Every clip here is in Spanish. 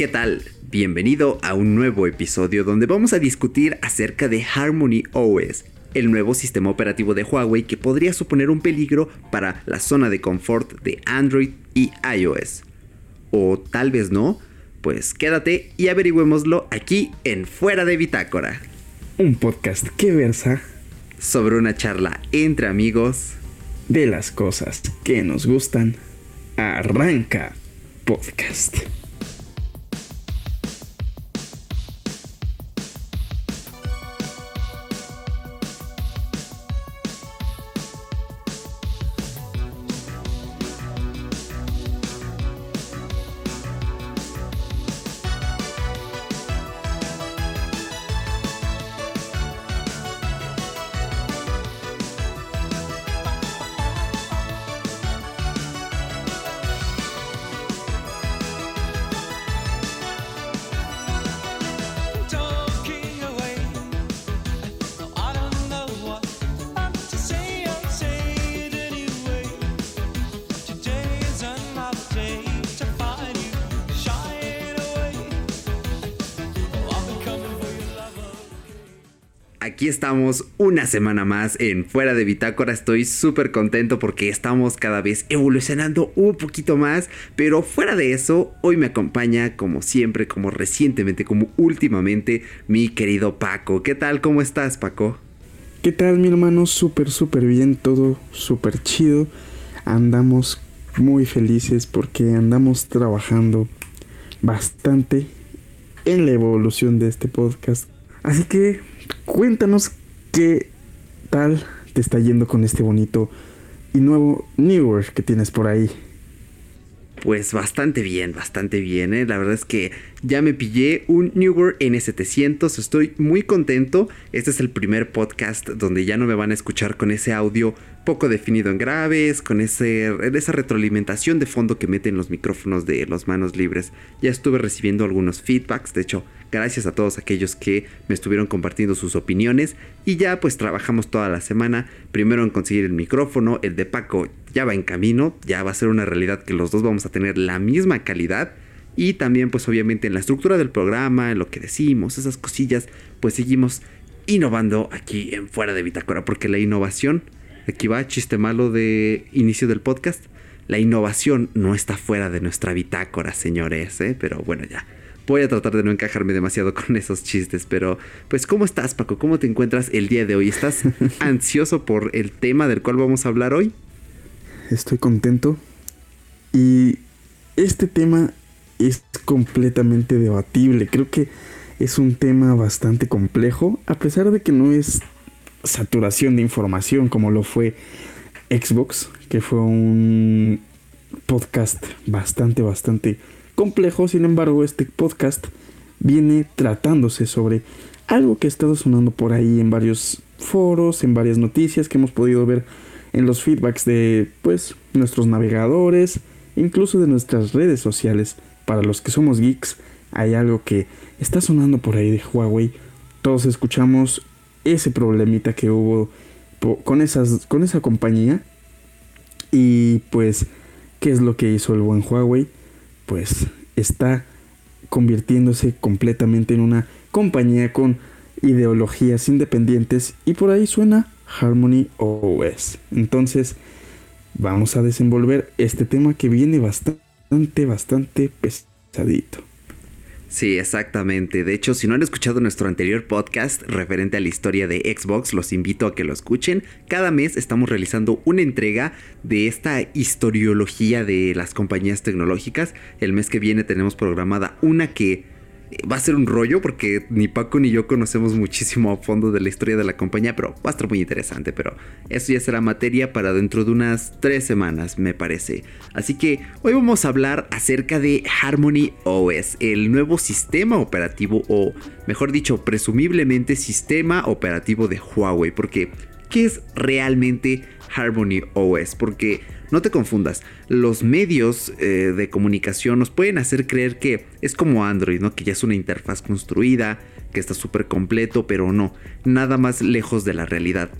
¿Qué tal? Bienvenido a un nuevo episodio donde vamos a discutir acerca de Harmony OS, el nuevo sistema operativo de Huawei que podría suponer un peligro para la zona de confort de Android y iOS. O tal vez no, pues quédate y averigüémoslo aquí en Fuera de Bitácora. Un podcast que versa sobre una charla entre amigos de las cosas que nos gustan. Arranca podcast. Aquí estamos una semana más en Fuera de Bitácora. Estoy súper contento porque estamos cada vez evolucionando un poquito más. Pero fuera de eso, hoy me acompaña como siempre, como recientemente, como últimamente, mi querido Paco. ¿Qué tal? ¿Cómo estás, Paco? ¿Qué tal, mi hermano? Súper, súper bien, todo súper chido. Andamos muy felices porque andamos trabajando bastante en la evolución de este podcast. Así que cuéntanos qué tal te está yendo con este bonito y nuevo Newer que tienes por ahí. Pues bastante bien, bastante bien, ¿eh? La verdad es que ya me pillé un Newer N700, estoy muy contento. Este es el primer podcast donde ya no me van a escuchar con ese audio poco definido en graves, con ese, esa retroalimentación de fondo que meten los micrófonos de los manos libres. Ya estuve recibiendo algunos feedbacks, de hecho, gracias a todos aquellos que me estuvieron compartiendo sus opiniones y ya pues trabajamos toda la semana, primero en conseguir el micrófono, el de Paco ya va en camino, ya va a ser una realidad que los dos vamos a tener la misma calidad y también pues obviamente en la estructura del programa, en lo que decimos, esas cosillas, pues seguimos innovando aquí en Fuera de Bitácora porque la innovación Aquí va, chiste malo de inicio del podcast. La innovación no está fuera de nuestra bitácora, señores, ¿eh? Pero bueno, ya. Voy a tratar de no encajarme demasiado con esos chistes, pero pues ¿cómo estás, Paco? ¿Cómo te encuentras el día de hoy? ¿Estás ansioso por el tema del cual vamos a hablar hoy? Estoy contento. Y este tema es completamente debatible. Creo que es un tema bastante complejo, a pesar de que no es saturación de información como lo fue Xbox, que fue un podcast bastante, bastante complejo. Sin embargo, este podcast viene tratándose sobre algo que ha estado sonando por ahí en varios foros, en varias noticias que hemos podido ver en los feedbacks de pues nuestros navegadores, incluso de nuestras redes sociales. Para los que somos geeks, hay algo que está sonando por ahí de Huawei. Todos escuchamos ese problemita que hubo con, esas, con esa compañía. Y pues, ¿qué es lo que hizo el buen Huawei? Pues está convirtiéndose completamente en una compañía con ideologías independientes y por ahí suena Harmony OS. Entonces, vamos a desenvolver este tema que viene bastante, bastante pesadito. Sí, exactamente. De hecho, si no han escuchado nuestro anterior podcast referente a la historia de Xbox, los invito a que lo escuchen. Cada mes estamos realizando una entrega de esta historiología de las compañías tecnológicas. El mes que viene tenemos programada una que va a ser un rollo porque ni Paco ni yo conocemos muchísimo a fondo de la historia de la compañía, pero va a estar muy interesante. Pero eso ya será materia para dentro de unas tres semanas, me parece. Así que hoy vamos a hablar acerca de Harmony OS, el nuevo sistema operativo o, mejor dicho, presumiblemente sistema operativo de Huawei. Porque, ¿qué es realmente Harmony OS? Porque no te confundas, los medios eh, de comunicación nos pueden hacer creer que es como Android, ¿no? Que ya es una interfaz construida, que está súper completo, pero no, nada más lejos de la realidad.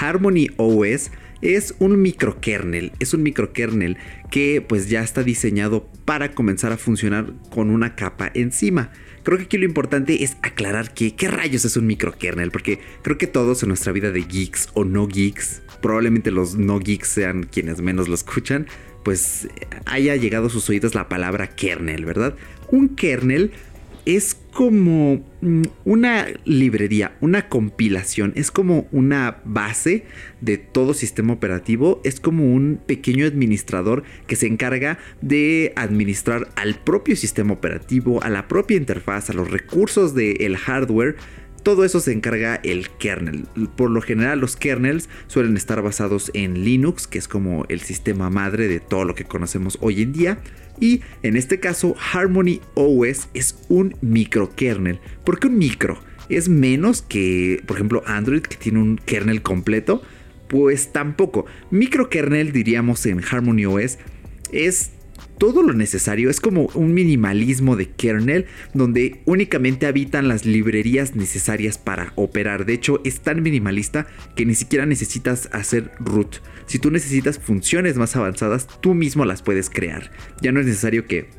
Harmony OS es un microkernel, es un microkernel que pues ya está diseñado para comenzar a funcionar con una capa encima. Creo que aquí lo importante es aclarar que qué rayos es un microkernel, porque creo que todos en nuestra vida de geeks o no geeks, probablemente los no geeks sean quienes menos lo escuchan, pues haya llegado a sus oídos la palabra kernel, ¿verdad? Un kernel es como mm, una librería, una compilación, es como una base de todo sistema operativo, es como un pequeño administrador que se encarga de administrar al propio sistema operativo, a la propia interfaz, a los recursos del hardware todo eso se encarga el kernel. Por lo general los kernels suelen estar basados en Linux, que es como el sistema madre de todo lo que conocemos hoy en día. Y en este caso Harmony OS es un microkernel. ¿Por qué un micro? ¿Es menos que, por ejemplo, Android que tiene un kernel completo? Pues tampoco. Microkernel diríamos en Harmony OS es todo lo necesario. Es como un minimalismo de kernel donde únicamente habitan las librerías necesarias para operar. De hecho, es tan minimalista que ni siquiera necesitas hacer root. Si tú necesitas funciones más avanzadas, tú mismo las puedes crear. Ya no es necesario que...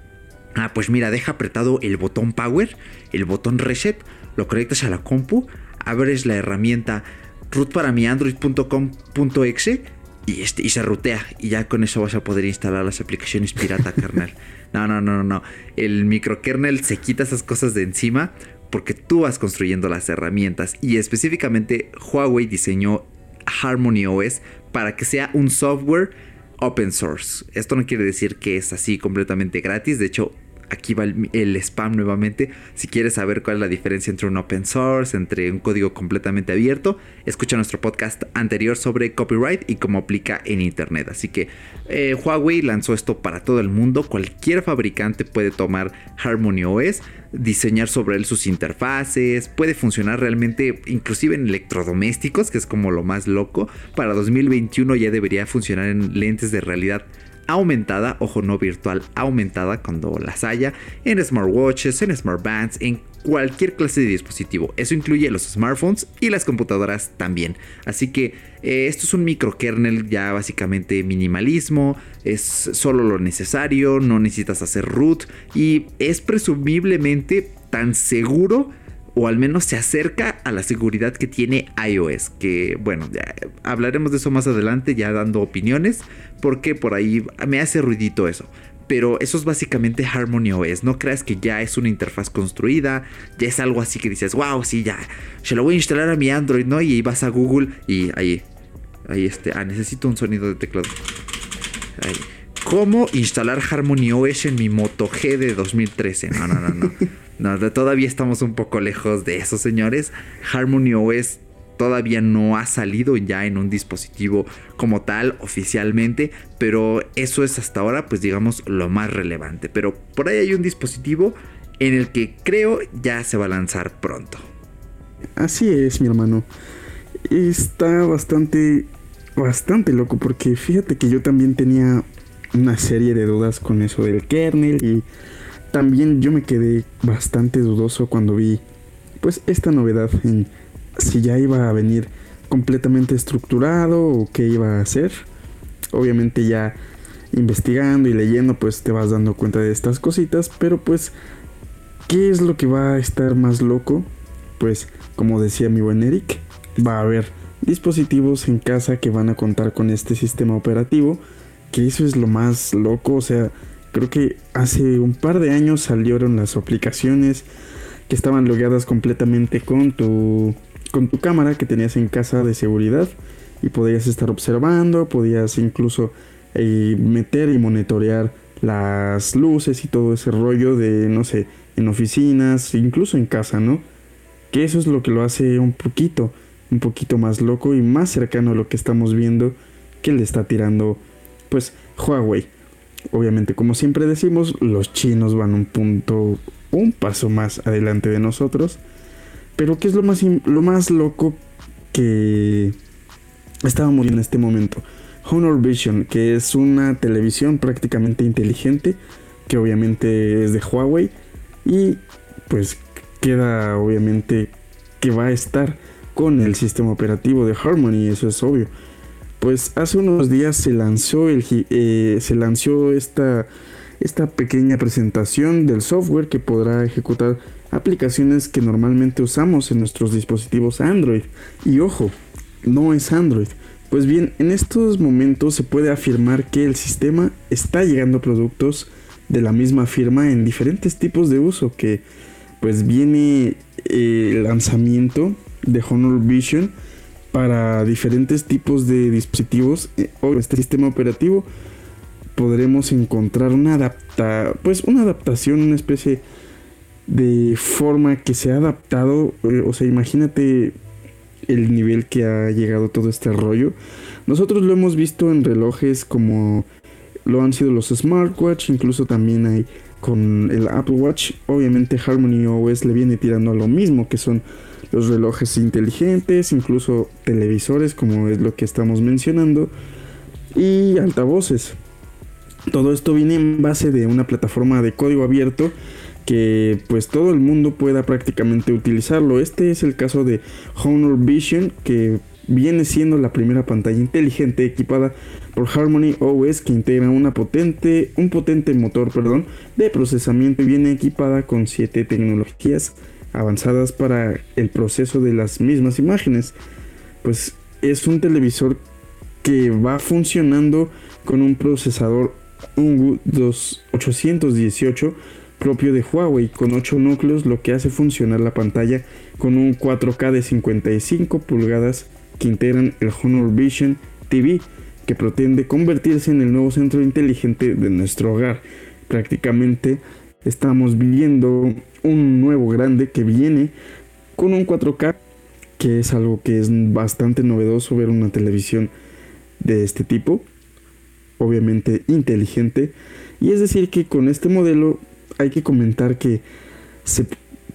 Ah, pues mira, deja apretado el botón power, el botón reset, lo conectas a la compu, abres la herramienta root y, este, y se rutea. Y ya con eso vas a poder instalar las aplicaciones pirata, carnal. No, no, no, no. El microkernel se quita esas cosas de encima porque tú vas construyendo las herramientas. Y específicamente Huawei diseñó Harmony OS para que sea un software open source. Esto no quiere decir que es así completamente gratis. De hecho, aquí va el, spam nuevamente. Si quieres saber cuál es la diferencia entre un open source, entre un código completamente abierto, escucha nuestro podcast anterior sobre copyright y cómo aplica en Internet. Así que eh, Huawei lanzó esto para todo el mundo. Cualquier fabricante puede tomar Harmony OS, diseñar sobre él sus interfaces, puede funcionar realmente inclusive en electrodomésticos, que es como lo más loco. Para 2021 ya debería funcionar en lentes de realidad aumentada, ojo no virtual, aumentada cuando las haya, en smartwatches, en smartbands, en cualquier clase de dispositivo. Eso incluye los smartphones y las computadoras también. Así que eh, esto es un microkernel ya básicamente minimalismo, es solo lo necesario, no necesitas hacer root y es presumiblemente tan seguro o al menos se acerca a la seguridad que tiene iOS. Que bueno, ya hablaremos de eso más adelante, ya dando opiniones, porque por ahí me hace ruidito eso. Pero eso es básicamente Harmony OS. No creas que ya es una interfaz construida, ya es algo así que dices, wow, sí, ya, se lo voy a instalar a mi Android, ¿no? Y vas a Google y ahí, ahí este, ah, necesito un sonido de teclado. Ahí. ¿Cómo instalar Harmony OS en mi Moto G de 2013? No, no, no, no. No todavía estamos un poco lejos de eso, señores. Harmony OS todavía no ha salido ya en un dispositivo como tal oficialmente, pero eso es hasta ahora pues digamos lo más relevante. Pero por ahí hay un dispositivo en el que creo ya se va a lanzar pronto. Así es, mi hermano. Está bastante bastante loco porque fíjate que yo también tenía una serie de dudas con eso del kernel y también yo me quedé bastante dudoso cuando vi pues esta novedad en si ya iba a venir completamente estructurado o qué iba a hacer. Obviamente ya investigando y leyendo pues te vas dando cuenta de estas cositas, pero pues ¿qué es lo que va a estar más loco? Pues como decía mi buen Eric, va a haber dispositivos en casa que van a contar con este sistema operativo, que eso es lo más loco, o sea, creo que hace un par de años salieron las aplicaciones que estaban logueadas completamente con tu con tu cámara que tenías en casa de seguridad y podías estar observando, podías incluso eh, meter y monitorear las luces y todo ese rollo de, no sé, en oficinas, incluso en casa, ¿no? Que eso es lo que lo hace un poquito, un poquito más loco y más cercano a lo que estamos viendo que le está tirando, pues, Huawei. Obviamente, como siempre decimos, los chinos van un punto, un paso más adelante de nosotros. Pero ¿qué es lo más, lo más loco que estábamos en este momento? Honor Vision, que es una televisión prácticamente inteligente, que obviamente es de Huawei, y pues queda obviamente que va a estar con el sistema operativo de Harmony, eso es obvio. Pues hace unos días se lanzó, el, eh, se lanzó esta, esta pequeña presentación del software que podrá ejecutar aplicaciones que normalmente usamos en nuestros dispositivos Android. Y ojo, no es Android. Pues bien, en estos momentos se puede afirmar que el sistema está llegando a productos de la misma firma en diferentes tipos de uso que pues viene eh, el lanzamiento de Honor Vision para diferentes tipos de dispositivos eh, o este sistema operativo podremos encontrar una adapta pues una adaptación una especie de forma que se ha adaptado eh, o sea imagínate el nivel que ha llegado todo este rollo. Nosotros lo hemos visto en relojes como lo han sido los smartwatch incluso también hay con el Apple Watch. Obviamente Harmony OS le viene tirando a lo mismo que son los relojes inteligentes, incluso televisores como es lo que estamos mencionando y altavoces. Todo esto viene en base de una plataforma de código abierto que pues todo el mundo pueda prácticamente utilizarlo. Este es el caso de Honor Vision que viene siendo la primera pantalla inteligente equipada por Harmony OS que integra una potente, un potente motor perdón, de procesamiento y viene equipada con 7 tecnologías avanzadas para el proceso de las mismas imágenes. Pues es un televisor que va funcionando con un procesador un 818 propio de Huawei con 8 núcleos lo que hace funcionar la pantalla con un 4K de 55 pulgadas que integran el Honor Vision TV que pretende convertirse en el nuevo centro inteligente de nuestro hogar. Prácticamente estamos viendo un nuevo grande que viene con un 4K, que es algo que es bastante novedoso ver una televisión de este tipo, obviamente inteligente. Y es decir que con este modelo hay que comentar que se,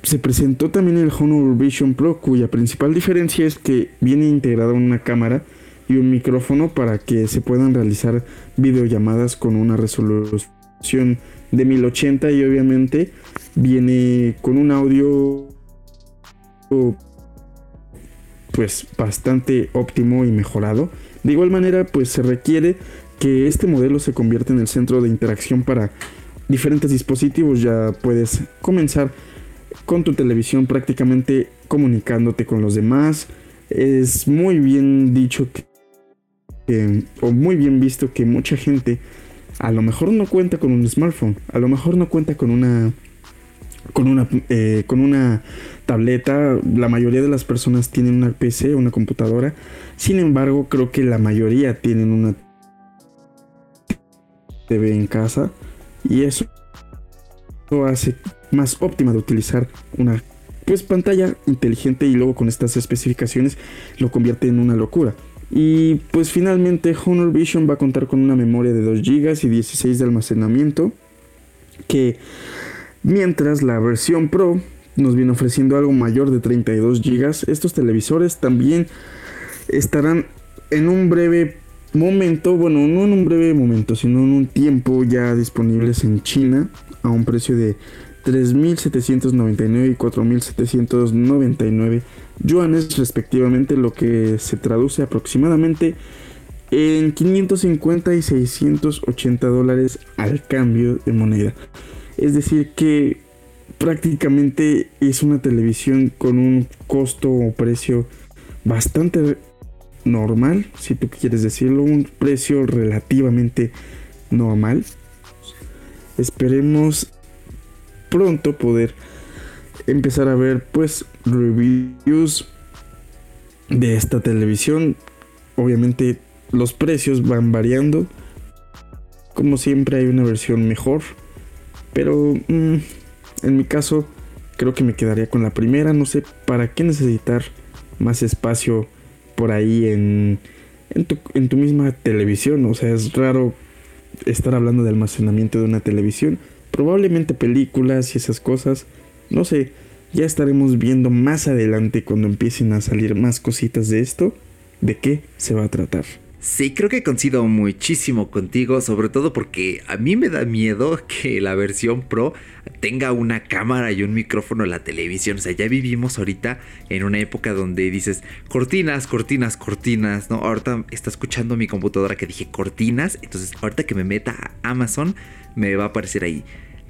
se presentó también el Honor Vision Pro, cuya principal diferencia es que viene integrada una cámara y un micrófono para que se puedan realizar videollamadas con una resolución de 1080 y obviamente viene con un audio pues bastante óptimo y mejorado. De igual manera pues se requiere que este modelo se convierta en el centro de interacción para diferentes dispositivos. Ya puedes comenzar con tu televisión prácticamente comunicándote con los demás. Es muy bien dicho o muy bien visto que mucha gente a lo mejor no cuenta con un smartphone, a lo mejor no cuenta con una con una eh, con una tableta, la mayoría de las personas tienen una PC, una computadora. Sin embargo, creo que la mayoría tienen una TV en casa y eso lo hace más óptima de utilizar una pues pantalla inteligente y luego con estas especificaciones lo convierte en una locura. Y pues finalmente Honor Vision va a contar con una memoria de 2 GB y 16 de almacenamiento. Que mientras la versión Pro nos viene ofreciendo algo mayor de 32 GB. Estos televisores también estarán en un breve momento, bueno, no en un breve momento, sino en un tiempo ya disponibles en China a un precio de 3.799 y 4.799 yuanes respectivamente, lo que se traduce aproximadamente en 550 y 680 dólares al cambio de moneda. Es decir que prácticamente es una televisión con un costo o precio bastante normal, si tú quieres decirlo, un precio relativamente normal. Esperemos pronto poder empezar a ver pues reviews de esta televisión. Obviamente los precios van variando. Como siempre hay una versión mejor. Pero mm, en mi caso creo que me quedaría con la primera. No sé para qué necesitar más espacio por ahí en, en, tu, en tu misma televisión. O sea, es raro estar hablando de almacenamiento de una televisión. Probablemente películas y esas cosas. No sé, ya estaremos viendo más adelante cuando empiecen a salir más cositas de esto, de qué se va a tratar. Sí, creo que coincido muchísimo contigo, sobre todo porque a mí me da miedo que la versión Pro tenga una cámara y un micrófono en la televisión. O sea, ya vivimos ahorita en una época donde dices cortinas, cortinas, cortinas, ¿no? Ahorita está escuchando mi computadora que dije cortinas, entonces ahorita que me meta a Amazon me va a aparecer ahí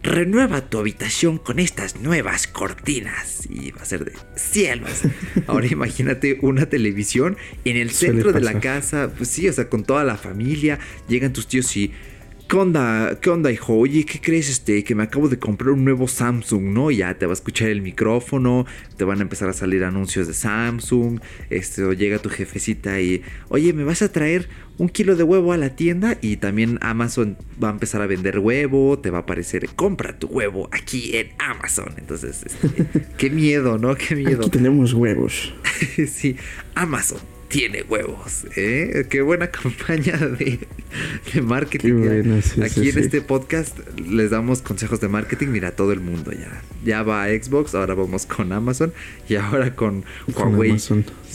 renueva tu habitación con estas nuevas cortinas. Y va a ser de cielos. Ahora imagínate una televisión en el centro de la casa. Pues sí, o sea, con toda la familia. Llegan tus tíos y ¿Qué onda? ¿Qué onda, hijo? Oye, ¿qué crees? Este, que me acabo de comprar un nuevo Samsung, ¿no? Ya te va a escuchar el micrófono, te van a empezar a salir anuncios de Samsung, este, o llega tu jefecita y, oye, ¿me vas a traer un kilo de huevo a la tienda? Y también Amazon va a empezar a vender huevo, te va a aparecer, compra tu huevo aquí en Amazon. Entonces, este, qué miedo, ¿no? Qué miedo. Aquí tenemos huevos. sí, Amazon tiene huevos. ¿eh? Qué buena campaña de, marketing. Aquí en este podcast les damos consejos de marketing. Mira, todo el mundo ya. Ya va a Xbox, ahora vamos con Amazon y ahora con, Huawei.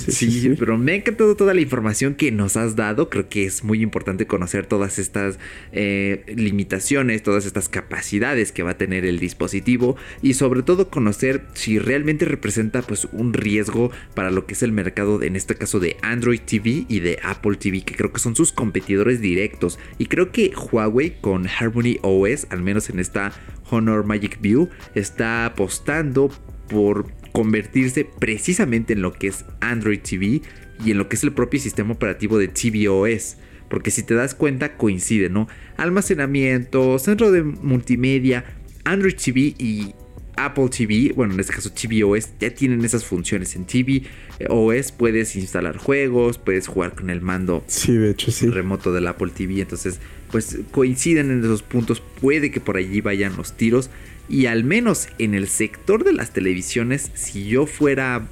Sí, pero me ha encantado toda la información que nos has dado. Creo que es muy importante conocer todas estas eh, limitaciones, todas estas capacidades que va a tener el dispositivo y sobre todo conocer si realmente representa pues un riesgo para lo que es el mercado, en este caso de Android TV y de Apple TV, que creo que son sus competidores directos. Y creo que Huawei con Harmony OS, al menos en esta Honor Magic View, está apostando por convertirse precisamente en lo que es Android TV y en lo que es el propio sistema operativo de tvOS. Porque si te das cuenta coincide, ¿no? Almacenamiento, centro de multimedia, Android TV y Apple TV, bueno, en este caso tvOS, ya tienen esas funciones. En tvOS puedes instalar juegos, puedes jugar con el mando sí, de hecho, sí. remoto del Apple TV. Entonces, pues coinciden en esos puntos. Puede que por allí vayan los tiros. Y al menos en el sector de las televisiones, si yo fuera...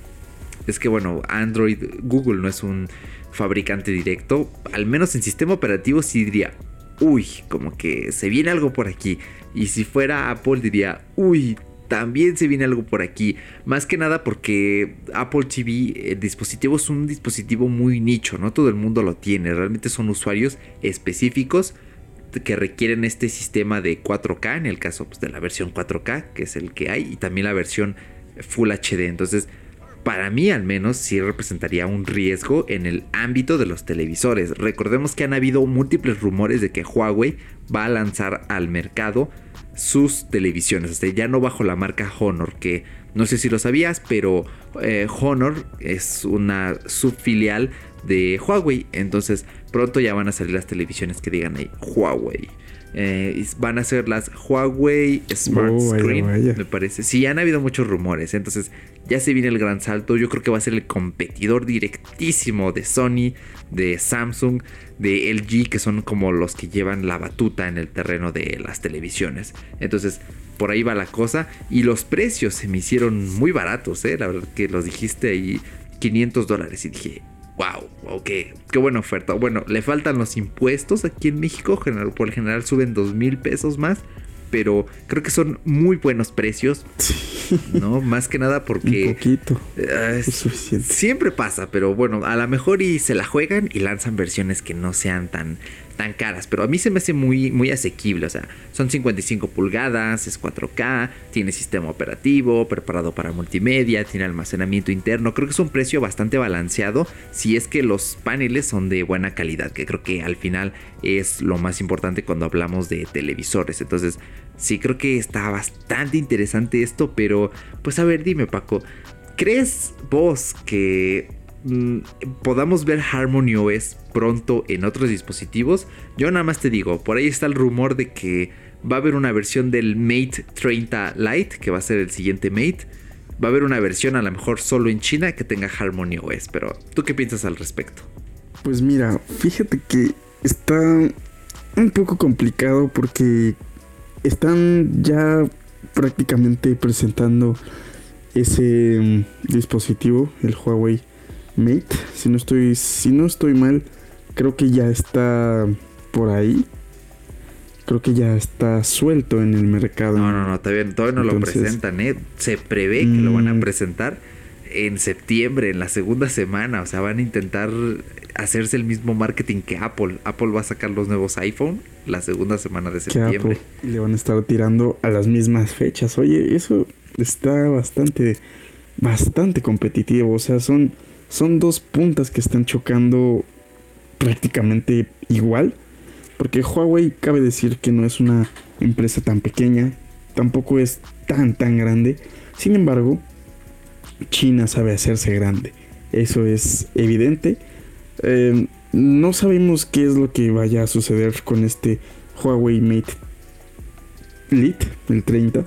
Es que bueno, Android, Google no es un fabricante directo. Al menos en sistema operativo sí diría, uy, como que se viene algo por aquí. Y si fuera Apple diría, uy, también se viene algo por aquí. Más que nada porque Apple TV, el dispositivo es un dispositivo muy nicho, no todo el mundo lo tiene. Realmente son usuarios específicos que requieren este sistema de 4K, en el caso pues, de la versión 4K, que es el que hay, y también la versión Full HD. Entonces, para mí al menos sí representaría un riesgo en el ámbito de los televisores. Recordemos que han habido múltiples rumores de que Huawei va a lanzar al mercado sus televisiones, este, ya no bajo la marca Honor, que no sé si lo sabías, pero eh, Honor es una subfilial de Huawei. Entonces pronto ya van a salir las televisiones que digan ahí Huawei. Eh, van a ser las Huawei Smart oh, Screen, me parece. Sí, han habido muchos rumores. Entonces ya se viene el gran salto. Yo creo que va a ser el competidor directísimo de Sony, de Samsung, de LG, que son como los que llevan la batuta en el terreno de las televisiones. Entonces, por ahí va la cosa. Y los precios se me hicieron muy baratos, ¿eh? La verdad que los dijiste ahí 500 dólares. Y dije, wow, wow, qué, buena oferta. Bueno, le faltan los impuestos aquí en México, general, por el general suben dos mil pesos más, pero creo que son muy buenos precios, ¿no? Más que nada porque... Un poquito. Eh, es suficiente. Siempre pasa, pero bueno, a lo mejor y se la juegan y lanzan versiones que no sean tan tan caras, pero a mí se me hace muy, muy asequible. O sea, son 55 pulgadas, es 4K, tiene sistema operativo, preparado para multimedia, tiene almacenamiento interno. Creo que es un precio bastante balanceado si es que los paneles son de buena calidad, que creo que al final es lo más importante cuando hablamos de televisores. Entonces, sí, creo que está bastante interesante esto, pero pues a ver, dime Paco, ¿crees vos que Mm, podamos ver Harmony OS pronto en otros dispositivos. Yo nada más te digo, por ahí está el rumor de que va a haber una versión del Mate 30 Lite, que va a ser el siguiente Mate. Va a haber una versión a lo mejor solo en China que tenga Harmony OS, pero ¿tú qué piensas al respecto? Pues mira, fíjate que está un poco complicado porque están ya prácticamente presentando ese mm, dispositivo, el Huawei Mate, si no estoy, si no estoy mal, creo que ya está por ahí. Creo que ya está suelto en el mercado. No, no, no, todavía, todavía no lo presentan, ¿eh? Se prevé que lo van a mm. presentar. en septiembre, en la segunda semana. O sea, van a intentar hacerse el mismo marketing que Apple. Apple va a sacar los nuevos iPhone la segunda semana de septiembre. le van a estar tirando a las mismas fechas. Oye, eso está bastante, bastante competitivo. O sea, son, son dos puntas que están chocando prácticamente igual. Porque Huawei cabe decir que no es una empresa tan pequeña, tampoco es tan tan grande. Sin embargo, China sabe hacerse grande. Eso es evidente. Eh, no sabemos qué es lo que vaya a suceder con este Huawei Mate Lite, el 30.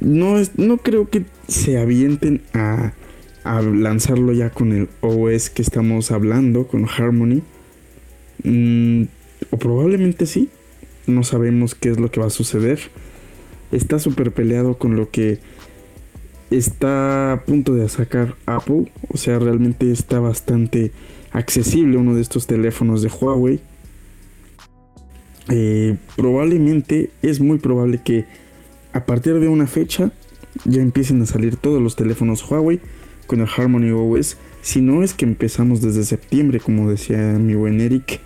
No, es, no creo que se avienten a, a lanzarlo ya con el OS que estamos hablando, con Harmony. Mm, o probablemente sí. No sabemos qué es lo que va a suceder. Está súper peleado con lo que está a punto de sacar Apple. O sea, realmente está bastante accesible uno de estos teléfonos de Huawei. Eh, probablemente es muy probable que a partir de una fecha ya empiecen a salir todos los teléfonos Huawei con el Harmony OS. Si no es que empezamos desde septiembre, como decía mi buen Eric,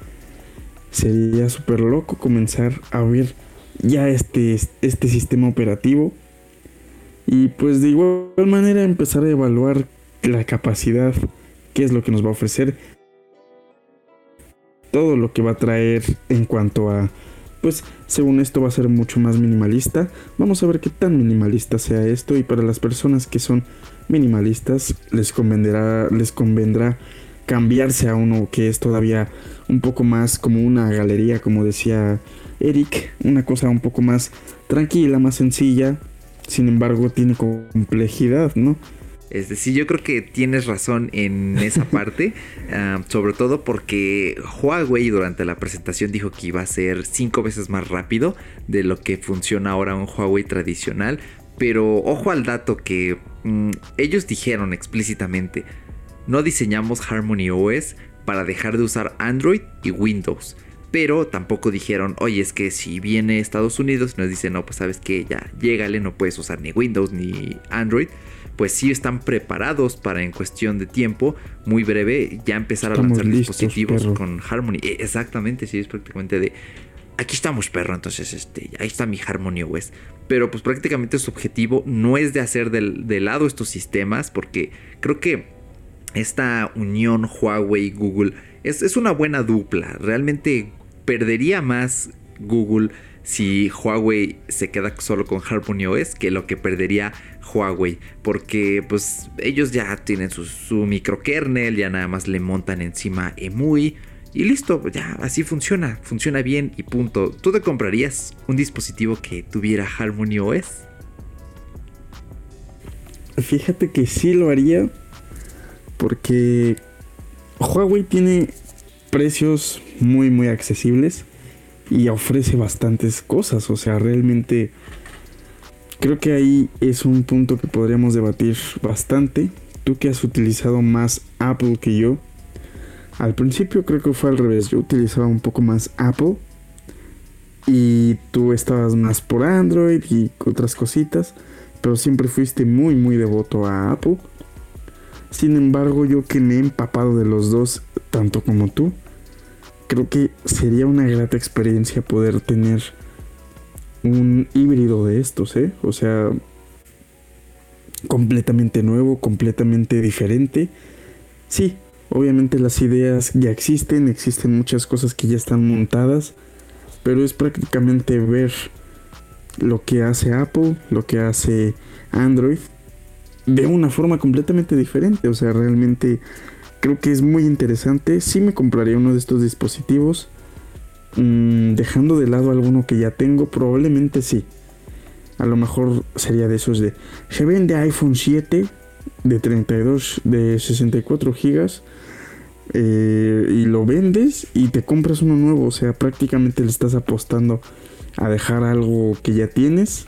sería súper loco comenzar a ver ya este, este sistema operativo y pues de igual manera empezar a evaluar la capacidad, qué es lo que nos va a ofrecer, todo lo que va a traer en cuanto a, pues según esto va a ser mucho más minimalista. Vamos a ver qué tan minimalista sea esto y para las personas que son minimalistas les convendrá, les convendrá cambiarse a uno que es todavía un poco más como una galería, como decía Eric, una cosa un poco más tranquila, más sencilla, sin embargo tiene complejidad, ¿no? Es decir, yo creo que tienes razón en esa parte, ah, sobre todo porque Huawei durante la presentación dijo que iba a ser cinco veces más rápido de lo que funciona ahora un Huawei tradicional, pero ojo al dato que mm, ellos dijeron explícitamente, no diseñamos Harmony OS para dejar de usar Android y Windows. Pero tampoco dijeron, oye, es que si viene Estados Unidos y nos dice, no, pues sabes que ya, llégale, no puedes usar ni Windows ni Android. Pues sí están preparados para en cuestión de tiempo, muy breve, ya empezar a lanzar dispositivos con Harmony. E, exactamente, sí, es prácticamente de, aquí estamos, perro. Entonces, este, ahí está mi Harmony OS. Pero pues prácticamente su objetivo no es de hacer de lado estos sistemas, porque creo que esta unión Huawei-Google es, es, una buena dupla. Realmente perdería más Google si Huawei se queda solo con Harmony OS que lo que perdería Huawei porque pues ellos ya tienen su, su microkernel ya nada más le montan encima EMUI y listo ya así funciona funciona bien y punto ¿tú te comprarías un dispositivo que tuviera Harmony OS? Fíjate que sí lo haría porque Huawei tiene precios muy muy accesibles y ofrece bastantes cosas. O sea, realmente creo que ahí es un punto que podríamos debatir bastante. Tú que has utilizado más Apple que yo. Al principio creo que fue al revés. Yo utilizaba un poco más Apple. Y tú estabas más por Android y otras cositas. Pero siempre fuiste muy muy devoto a Apple. Sin embargo, yo que me he empapado de los dos, tanto como tú, creo que sería una grata experiencia poder tener un híbrido de estos, ¿eh? O sea, completamente nuevo, completamente diferente. Sí, obviamente las ideas ya existen, existen muchas cosas que ya están montadas, pero es prácticamente ver lo que hace Apple, lo que hace Android, de una forma completamente diferente. O sea, realmente creo que es muy interesante. Sí me compraría uno de estos dispositivos. Mm, dejando de lado alguno que ya tengo, probablemente sí. A lo mejor sería de esos de... Se vende iPhone 7 de 32, de 64 gigas. Eh, y lo vendes y te compras uno nuevo. O sea, prácticamente le estás apostando a dejar algo que ya tienes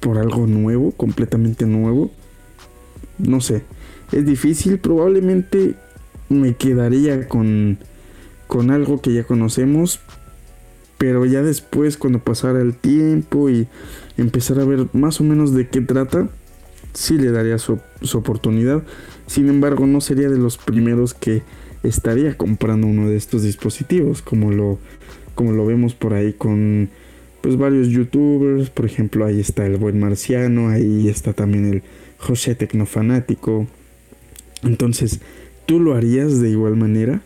por algo nuevo, completamente nuevo. No sé es difícil. Probablemente me quedaría con, con algo que ya conocemos. Pero ya después, cuando pasara el tiempo y empezar a ver más o menos de qué trata, sí le daría su, su oportunidad. Sin embargo, no sería de los primeros que estaría comprando uno de estos dispositivos, como lo, como lo vemos por ahí con pues varios youtubers, por ejemplo, ahí está el buen marciano, ahí está también el José Tecnofanático. Entonces, ¿tú lo harías de igual manera?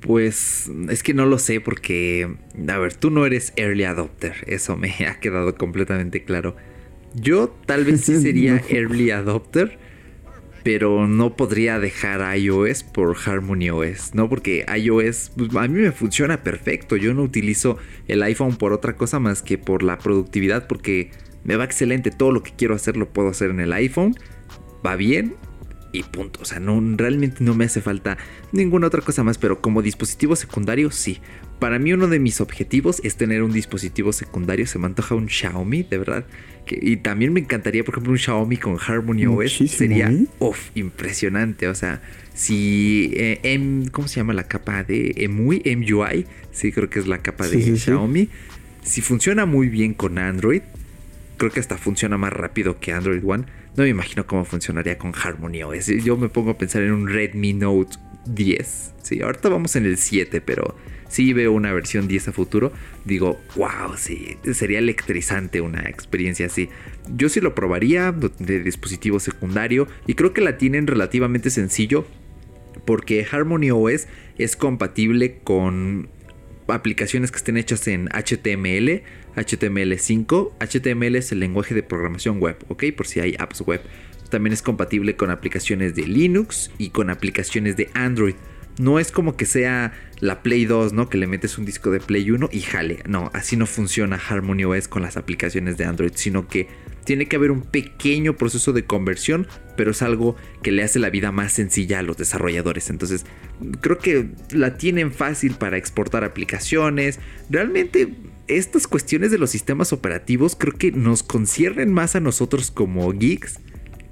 Pues es que no lo sé porque, a ver, tú no eres early adopter, eso me ha quedado completamente claro. Yo tal vez sí sería early adopter, pero no podría dejar iOS por Harmony OS, ¿no? Porque iOS pues, a mí me funciona perfecto. Yo no utilizo el iPhone por otra cosa más que por la productividad, porque me va excelente. Todo lo que quiero hacer lo puedo hacer en el iPhone. Va bien y punto. O sea, no, realmente no me hace falta ninguna otra cosa más, pero como dispositivo secundario, sí. Para mí uno de mis objetivos es tener un dispositivo secundario. Se me antoja un Xiaomi, de verdad. y también me encantaría, por ejemplo, un Xiaomi con Harmony OS. Sería, ¿eh? impresionante. O sea, si... Eh, ¿Cómo se llama la capa de EMUI? MUI. Sí, creo que es la capa de Xiaomi. Si funciona muy bien con Android, creo que hasta funciona más rápido que Android One. No me imagino cómo funcionaría con Harmony OS. Yo me pongo a pensar en un Redmi Note 10. Sí, ahorita vamos en el 7, pero si veo una versión 10 a futuro, digo, wow, sí, sería electrizante una experiencia así. Yo sí lo probaría de dispositivo secundario y creo que la tienen relativamente sencillo porque Harmony OS es compatible con aplicaciones que estén hechas en HTML, HTML5. HTML es el lenguaje de programación web, ¿ok? Por si hay apps web. También es compatible con aplicaciones de Linux y con aplicaciones de Android. No es como que sea la Play 2, ¿no? Que le metes un disco de Play 1 y jale. No, así no funciona Harmony OS con las aplicaciones de Android, sino que tiene que haber un pequeño proceso de conversión, pero es algo que le hace la vida más sencilla a los desarrolladores. Entonces, creo que la tienen fácil para exportar aplicaciones. Realmente, estas cuestiones de los sistemas operativos creo que nos conciernen más a nosotros como geeks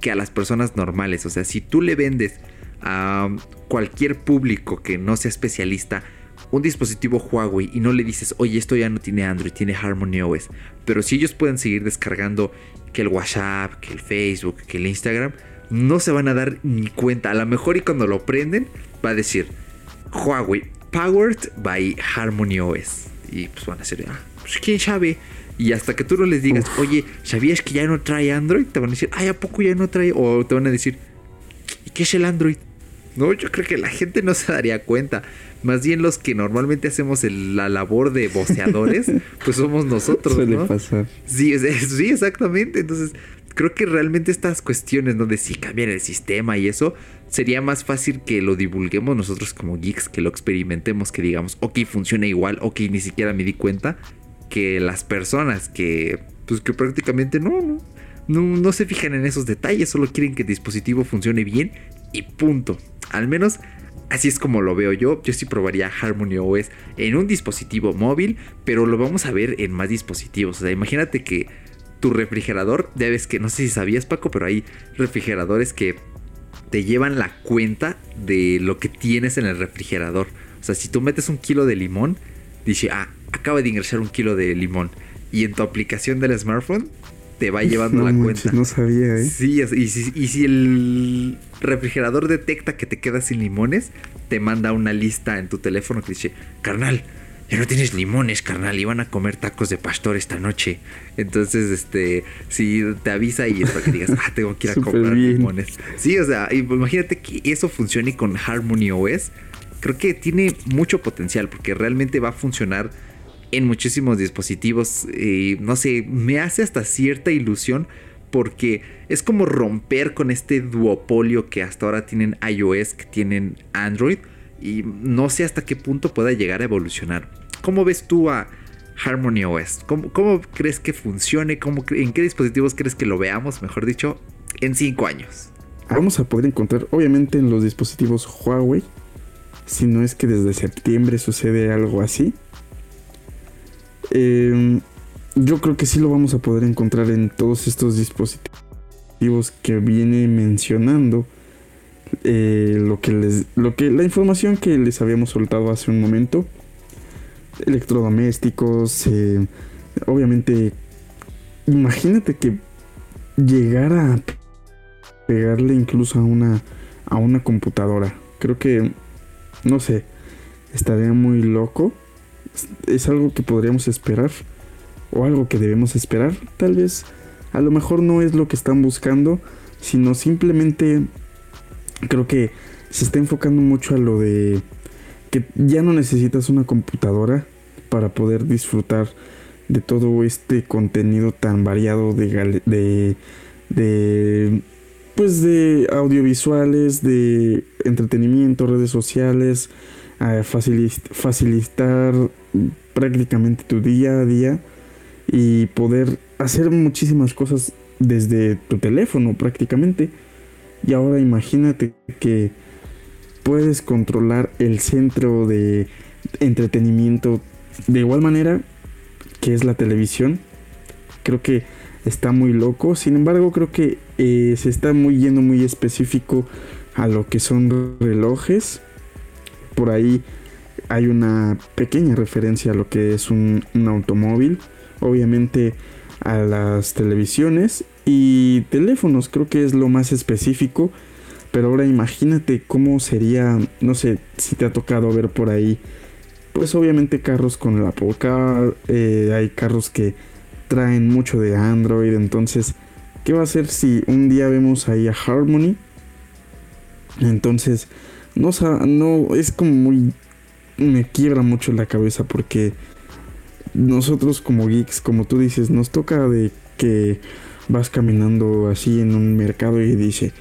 que a las personas normales. O sea, si tú le vendes a cualquier público que no sea especialista un dispositivo Huawei y no le dices, oye, esto ya no tiene Android, tiene Harmony OS, pero si ellos pueden seguir descargando que el WhatsApp, que el Facebook, que el Instagram, no se van a dar ni cuenta. A lo mejor y cuando lo prenden, va a decir Huawei, powered by Harmony OS. Y pues van a decir, ah, pues quién sabe. Y hasta que tú no les digas, oye, ¿sabías que ya no trae Android? Te van a decir, ay, ¿a poco ya no trae? O te van a decir, ¿y qué es el Android? No, yo creo que la gente no se daría cuenta. Más bien los que normalmente hacemos la labor de voceadores, pues somos nosotros, Suele ¿no? pasar. Sí, sí, exactamente. Entonces, creo que realmente estas cuestiones, ¿no? De si cambian el sistema y eso, sería más fácil que lo divulguemos nosotros como geeks, que lo experimentemos, que digamos, ok, funciona igual, ok, ni siquiera me di cuenta, que las personas que, pues que prácticamente no, no, no, no se fijan en esos detalles, solo quieren que el dispositivo funcione bien y punto. Al menos así es como lo veo yo. Yo sí probaría Harmony OS en un dispositivo móvil, pero lo vamos a ver en más dispositivos. O sea, imagínate que tu refrigerador, ya ves que no sé si sabías Paco, pero hay refrigeradores que te llevan la cuenta de lo que tienes en el refrigerador. O sea, si tú metes un kilo de limón, dice, ah, acaba de ingresar un kilo de limón. Y en tu aplicación del smartphone te va llevando la cuenta. No sabía, ¿eh? Sí, y si, y si el refrigerador detecta que te quedas sin limones, te manda una lista en tu teléfono que dice, carnal, ya no tienes limones, carnal, iban a comer tacos de pastor esta noche. Entonces, este, si te avisa y es para que digas, ah, tengo que ir a comprar limones. Sí, o sea, imagínate que eso funcione con Harmony OS. Creo que tiene mucho potencial porque realmente va a funcionar en muchísimos dispositivos. y no sé, me hace hasta cierta ilusión porque es como romper con este duopolio que hasta ahora tienen iOS, que tienen Android. Y no sé hasta qué punto pueda llegar a evolucionar. ¿Cómo ves tú a Harmony OS? ¿Cómo, crees que funcione? ¿Cómo, ¿En qué dispositivos crees que lo veamos, mejor dicho, en 5 años? Vamos a poder encontrar, obviamente, en los dispositivos Huawei. Si no es que desde septiembre sucede algo así. Em, yo creo que sí lo vamos a poder encontrar en todos estos dispositivos que viene mencionando. Eh, lo que les. Lo que. La información que les habíamos soltado hace un momento. Electrodomésticos. Eh, obviamente. Imagínate que llegar a pegarle incluso a una a una computadora. Creo que no sé, estaría muy loco. Es algo que podríamos esperar o algo que debemos esperar. Tal vez a lo mejor no es lo que están buscando, sino simplemente creo que se está enfocando mucho a lo de que ya no necesitas una computadora para poder disfrutar de todo este contenido tan variado de, de, de pues de audiovisuales, de entretenimiento, redes sociales, facilitar prácticamente tu día a día y poder hacer muchísimas cosas desde tu teléfono prácticamente. Y ahora imagínate que puedes controlar el centro de entretenimiento de igual manera que es la televisión. Creo que está muy loco. Sin embargo, creo que eh, se está muy yendo muy específico a lo que son relojes. Por ahí hay una pequeña referencia a lo que es un, un automóvil. Obviamente a las televisiones y teléfonos. Creo que es lo más específico. Pero ahora imagínate cómo sería, no sé si te ha tocado ver por ahí, pues obviamente carros con el Apple Car, eh, hay carros que traen mucho de Android, entonces, ¿qué va a hacer si un día vemos ahí a Harmony? Entonces, no, no es como muy, me quiebra mucho la cabeza porque nosotros como geeks, como tú dices, nos toca de que vas caminando así en un mercado y dice,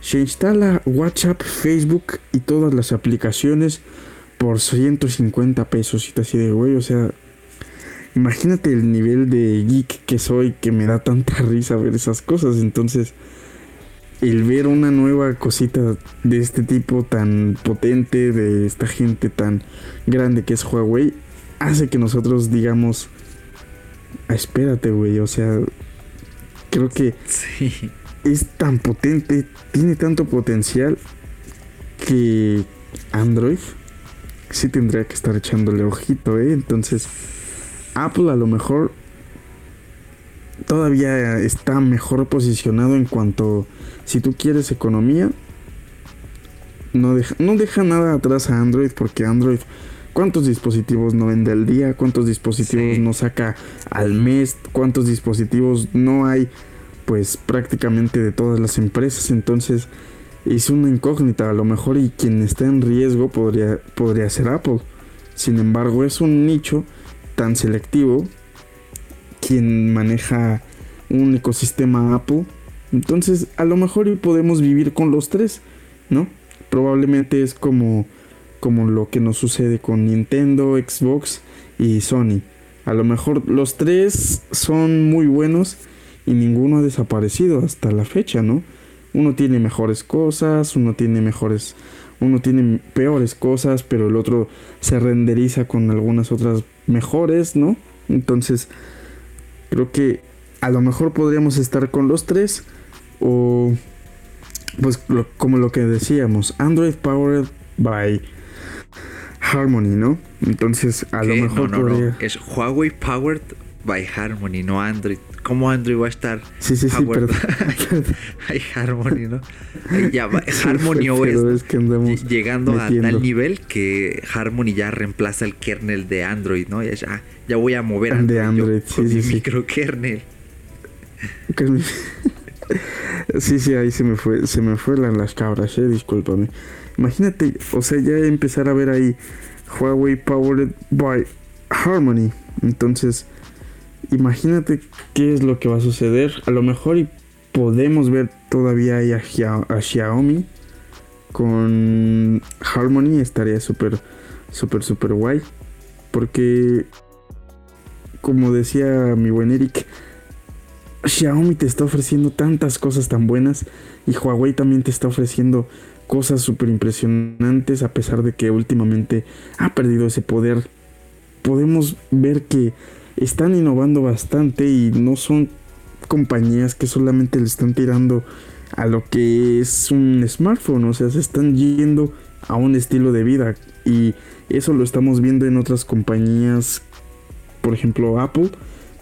se instala WhatsApp, Facebook y todas las aplicaciones por 150 pesos. Y te así de, güey, o sea, imagínate el nivel de geek que soy que me da tanta risa ver esas cosas. Entonces, el ver una nueva cosita de este tipo tan potente, de esta gente tan grande que es Huawei, hace que nosotros digamos, espérate, güey, o sea, creo que es tan potente, tiene tanto potencial que Android sí tendría que estar echándole ojito, ¿eh? Entonces, Apple a lo mejor todavía está mejor posicionado en cuanto, si tú quieres economía, no deja, no deja nada atrás a Android porque Android... ¿Cuántos dispositivos no vende al día? ¿Cuántos dispositivos no saca al mes? ¿Cuántos dispositivos no hay pues prácticamente de todas las empresas. Entonces es una incógnita. A lo mejor y quien está en riesgo podría, podría ser Apple. Sin embargo, es un nicho tan selectivo quien maneja un ecosistema Apple. Entonces, a lo mejor podemos vivir con los tres, ¿no? Probablemente es como, como lo que nos sucede con Nintendo, Xbox y Sony. A lo mejor los tres son muy buenos y ninguno ha desaparecido hasta la fecha, ¿no? Uno tiene mejores cosas, uno tiene mejores, uno tiene peores cosas, pero el otro se renderiza con algunas otras mejores, ¿no? Entonces, creo que a lo mejor podríamos estar con los tres o pues como lo que decíamos, Android powered by Harmony, ¿no? Entonces, a lo mejor podría... Es Huawei powered by Harmony, no Android cómo Android va a estar. Sí, sí, sí, pero. Hay Harmony, ¿no? Ya va, Harmony OS. llegando a tal nivel que Harmony ya reemplaza el kernel de Android, ¿no? Ya, ya voy a mover Android, Android sí, con sí, mi sí. microkernel. sí, sí, ahí se me fue, se me fueron las cabras, eh, discúlpame. Imagínate, o sea, ya empezar a ver ahí Huawei Powered by Harmony. Entonces, imagínate qué es lo que va a suceder. A lo mejor y podemos ver todavía a, Xiaomi con Harmony. Estaría súper, súper, súper guay. Porque, como decía mi buen Eric, Xiaomi te está ofreciendo tantas cosas tan buenas y Huawei también te está ofreciendo cosas súper impresionantes a pesar de que últimamente ha perdido ese poder. Podemos ver que están innovando bastante y no son compañías que solamente le están tirando a lo que es un smartphone, o sea, se están yendo a un estilo de vida. Y eso lo estamos viendo en otras compañías, por ejemplo Apple,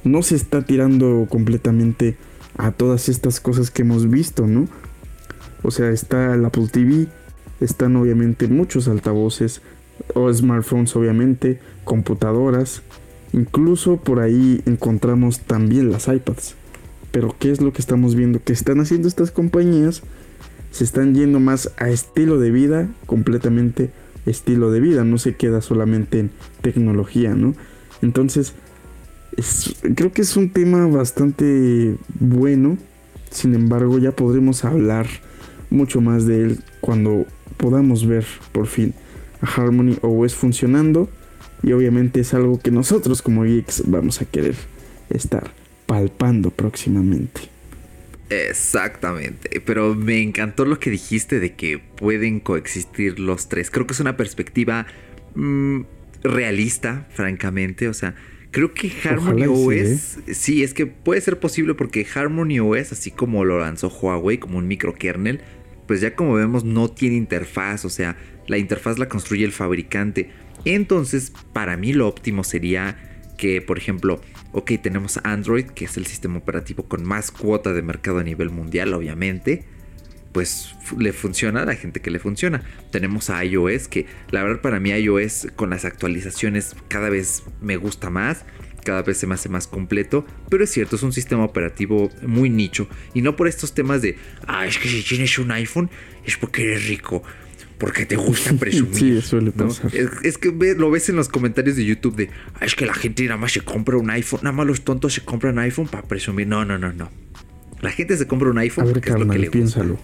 no se está tirando completamente a todas estas cosas que hemos visto, ¿no? O sea, está el Apple TV, están obviamente muchos altavoces, o smartphones obviamente, computadoras, incluso por ahí encontramos también las iPads. Pero ¿qué es lo que estamos viendo? Que están haciendo estas compañías, se están yendo más a estilo de vida, completamente estilo de vida, no se queda solamente en tecnología, ¿no? Entonces, creo que es un tema bastante bueno, sin embargo ya podremos hablar mucho más de él cuando podamos ver por fin a Harmony OS funcionando y obviamente es algo que nosotros como geeks vamos a querer estar palpando próximamente. Exactamente, pero me encantó lo que dijiste de que pueden coexistir los tres. Creo que es una perspectiva mm, realista, francamente. O sea, creo que Harmony OS, ¿eh? sí, es que puede ser posible porque Harmony OS, así como lo lanzó Huawei como un microkernel, pues ya como vemos no tiene interfaz, o sea, la interfaz la construye el fabricante. Entonces, para mí lo óptimo sería que, por ejemplo, ok, tenemos Android, que es el sistema operativo con más cuota de mercado a nivel mundial, obviamente. Pues le funciona a la gente que le funciona. Tenemos a iOS, que la verdad para mí iOS con las actualizaciones cada vez me gusta más cada vez se me hace más completo, pero es cierto, es un sistema operativo muy nicho y no por estos temas de, ah, es que si tienes un iPhone es porque eres rico, porque te gusta presumir. sí, suele pasar. Es, que lo ves en los comentarios de YouTube de, ah, es que la gente nada más se compra un iPhone, nada más los tontos se compran iPhone para presumir. No, no, no, no. La gente se compra un iPhone porque es lo que le piénsalo.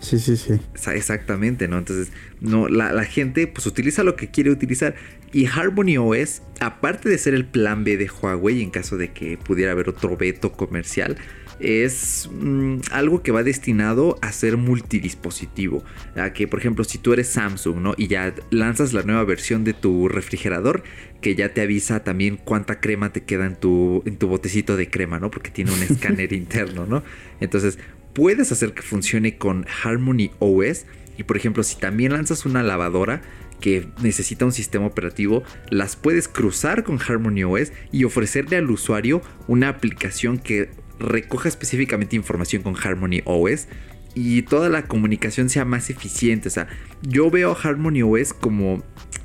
Sí, sí, sí. Exactamente, ¿no? Entonces, no, la, la, gente pues utiliza lo que quiere utilizar. Y Harmony OS, aparte de ser el plan B de Huawei en caso de que pudiera haber otro veto comercial, es mm, algo que va destinado a ser multidispositivo. A que, por ejemplo, si tú eres Samsung, ¿no? Y ya lanzas la nueva versión de tu refrigerador, que ya te avisa también cuánta crema te queda en tu, en tu botecito de crema, ¿no? Porque tiene un escáner interno, ¿no? Entonces, puedes hacer que funcione con Harmony OS. Y por ejemplo, si también lanzas una lavadora, que necesita un sistema operativo, las puedes cruzar con Harmony OS y ofrecerle al usuario una aplicación que recoja específicamente información con Harmony OS y toda la comunicación sea más eficiente. O sea, yo veo a Harmony OS como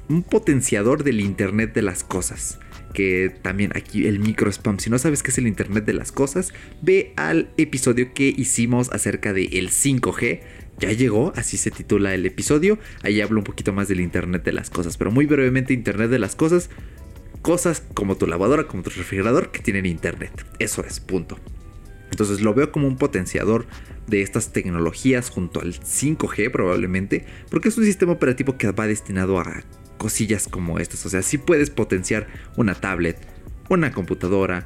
un potenciador del Internet de las cosas. Que también aquí el micro spam. Si no sabes qué es el Internet de las cosas, ve al episodio que hicimos acerca del el 5G ya llegó, así se titula el episodio. Ahí hablo un poquito más del Internet de las cosas, pero muy brevemente Internet de las cosas. Cosas como tu lavadora, como tu refrigerador que tienen Internet. Eso es, punto. Entonces lo veo como un potenciador de estas tecnologías junto al 5G probablemente, porque es un sistema operativo que va destinado a cosillas como estas. O sea, si puedes potenciar una tablet, una computadora,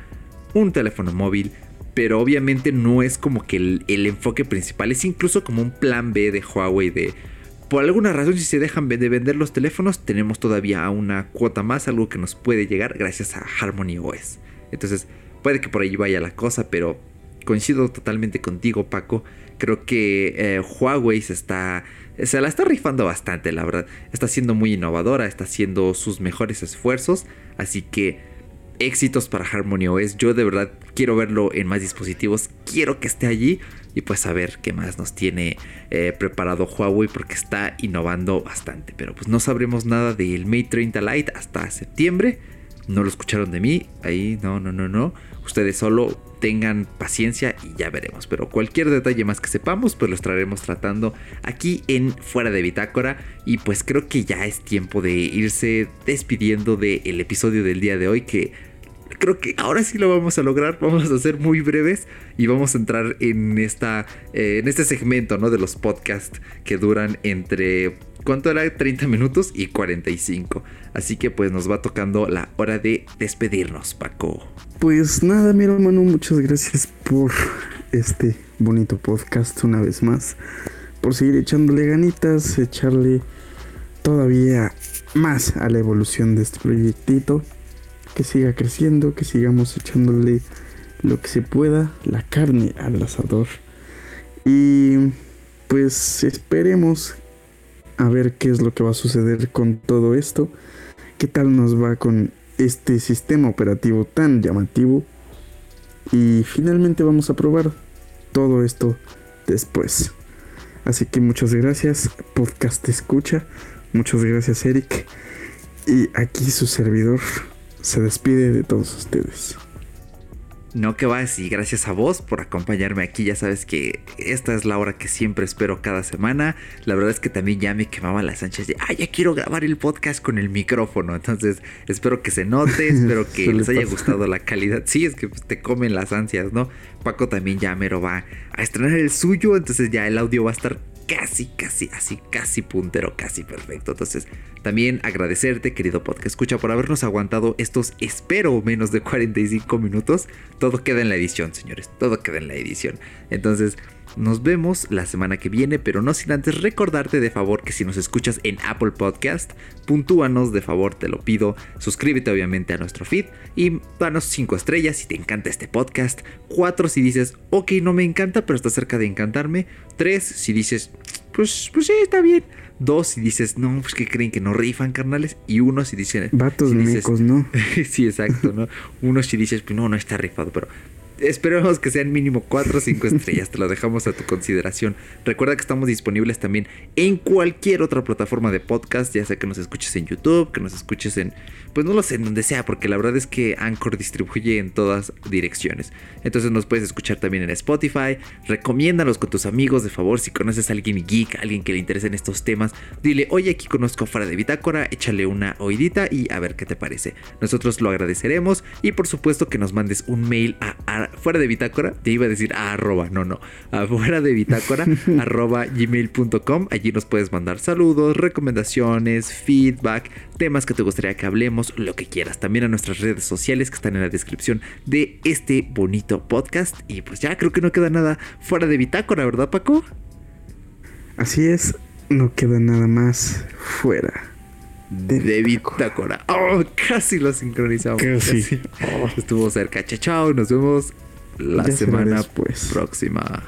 un teléfono móvil, pero obviamente no es como que el, enfoque principal, es incluso como un plan B de Huawei de... Por alguna razón, si se dejan de vender los teléfonos, tenemos todavía una cuota más, algo que nos puede llegar gracias a Harmony OS. Entonces, puede que por ahí vaya la cosa, pero coincido totalmente contigo, Paco. Creo que eh, Huawei se está. Se la está rifando bastante, la verdad. Está siendo muy innovadora, está haciendo sus mejores esfuerzos. Así que éxitos para Harmony OS. Yo de verdad quiero verlo en más dispositivos. Quiero que esté allí. Y pues a ver qué más nos tiene eh, preparado Huawei porque está innovando bastante. Pero pues no sabremos nada del Mate 30 Lite hasta septiembre. No lo escucharon de mí. Ahí no, no, no, no. Ustedes solo tengan paciencia y ya veremos. Pero cualquier detalle más que sepamos, pues lo estaremos tratando aquí en Fuera de Bitácora. Y pues creo que ya es tiempo de irse despidiendo del episodio del día de hoy que creo que ahora sí lo vamos a lograr. Vamos a ser muy breves y vamos a entrar en, esta, eh, en este segmento ¿no? de los podcasts que duran entre. ¿Cuánto era? 30 minutos y 45. Así que pues nos va tocando la hora de despedirnos, Paco. Pues nada, mi hermano, muchas gracias por este bonito podcast una vez más. Por seguir echándole ganitas, echarle todavía más a la evolución de este proyectito que siga creciendo, que sigamos echándole lo que se pueda, la carne al asador. Y pues esperemos a ver qué es lo que va a suceder con todo esto, qué tal nos va con este sistema operativo tan llamativo y finalmente vamos a probar todo esto después. Así que muchas gracias, podcast escucha. Muchas gracias, Eric. Y aquí su servidor se despide de todos ustedes. No que vas y gracias a vos por acompañarme aquí. Ya sabes que esta es la hora que siempre espero cada semana. La verdad es que también ya me quemaba las anchas de, ah, ya quiero grabar el podcast con el micrófono. Entonces espero que se note, espero que les haya gustado la calidad. Sí, es que pues, te comen las ansias, ¿no? Paco también ya mero va a estrenar el suyo, entonces ya el audio va a estar casi, casi, así, casi puntero, casi perfecto. Entonces, también agradecerte, querido podcast escucha, por habernos aguantado estos, espero, menos de 45 minutos. Todo queda en la edición, señores, todo queda en la edición. Entonces, nos vemos la semana que viene, pero no sin antes recordarte de favor que si nos escuchas en Apple Podcast, puntúanos de favor, te lo pido. Suscríbete obviamente a nuestro feed y danos 5 estrellas si te encanta este podcast. 4 si dices, ok, no me encanta, pero está cerca de encantarme. 3 si dices, pues, pues sí, está bien. Dos si dices, no, pues que creen que no rifan, carnales. Y uno si dicen, vatos si mecos, ¿no? sí, exacto, ¿no? Uno si dices, pues no, no está rifado, pero Esperemos que sean mínimo 4 o 5 estrellas, te lo dejamos a tu consideración. Recuerda que estamos disponibles también en cualquier otra plataforma de podcast, ya sea que nos escuches en YouTube, que nos escuches en, pues no lo sé, en donde sea, porque la verdad es que Anchor distribuye en todas direcciones. Entonces nos puedes escuchar también en Spotify, recomiéndalos con tus amigos, de favor, si conoces a alguien geek, alguien que le interesen estos temas, dile, oye, aquí conozco fuera de Bitácora, échale una oidita y a ver qué te parece. Nosotros lo agradeceremos y por supuesto que nos mandes un mail a fuera de bitácora, te iba a decir a arroba, no, no, afuera de bitácora, arroba gmail.com. Allí nos puedes mandar saludos, recomendaciones, feedback, temas que te gustaría que hablemos, lo que quieras. También a nuestras redes sociales que están en la descripción de este bonito podcast. Y pues ya creo que no queda nada fuera de bitácora, ¿verdad, Paco? Así es, no queda nada más fuera de, bitácora. Oh, casi lo sincronizamos. Casi. Oh. Estuvo cerca. Chao, nos vemos la semana próxima.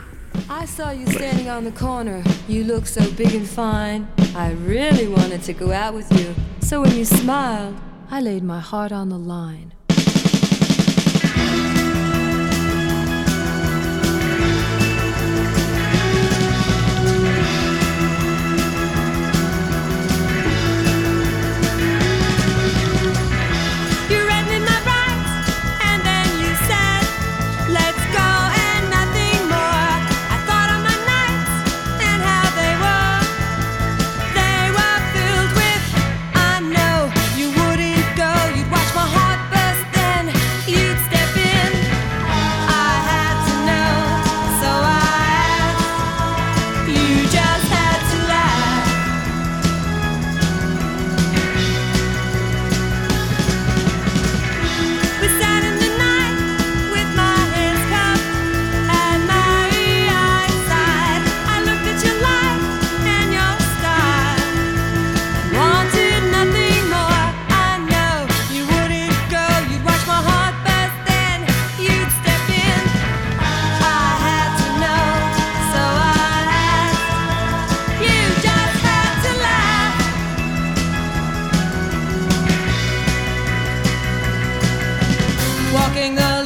I saw you standing on the corner. You look so big and fine. I really wanted to go out with you. So when you smiled, I laid my heart on the line. walking the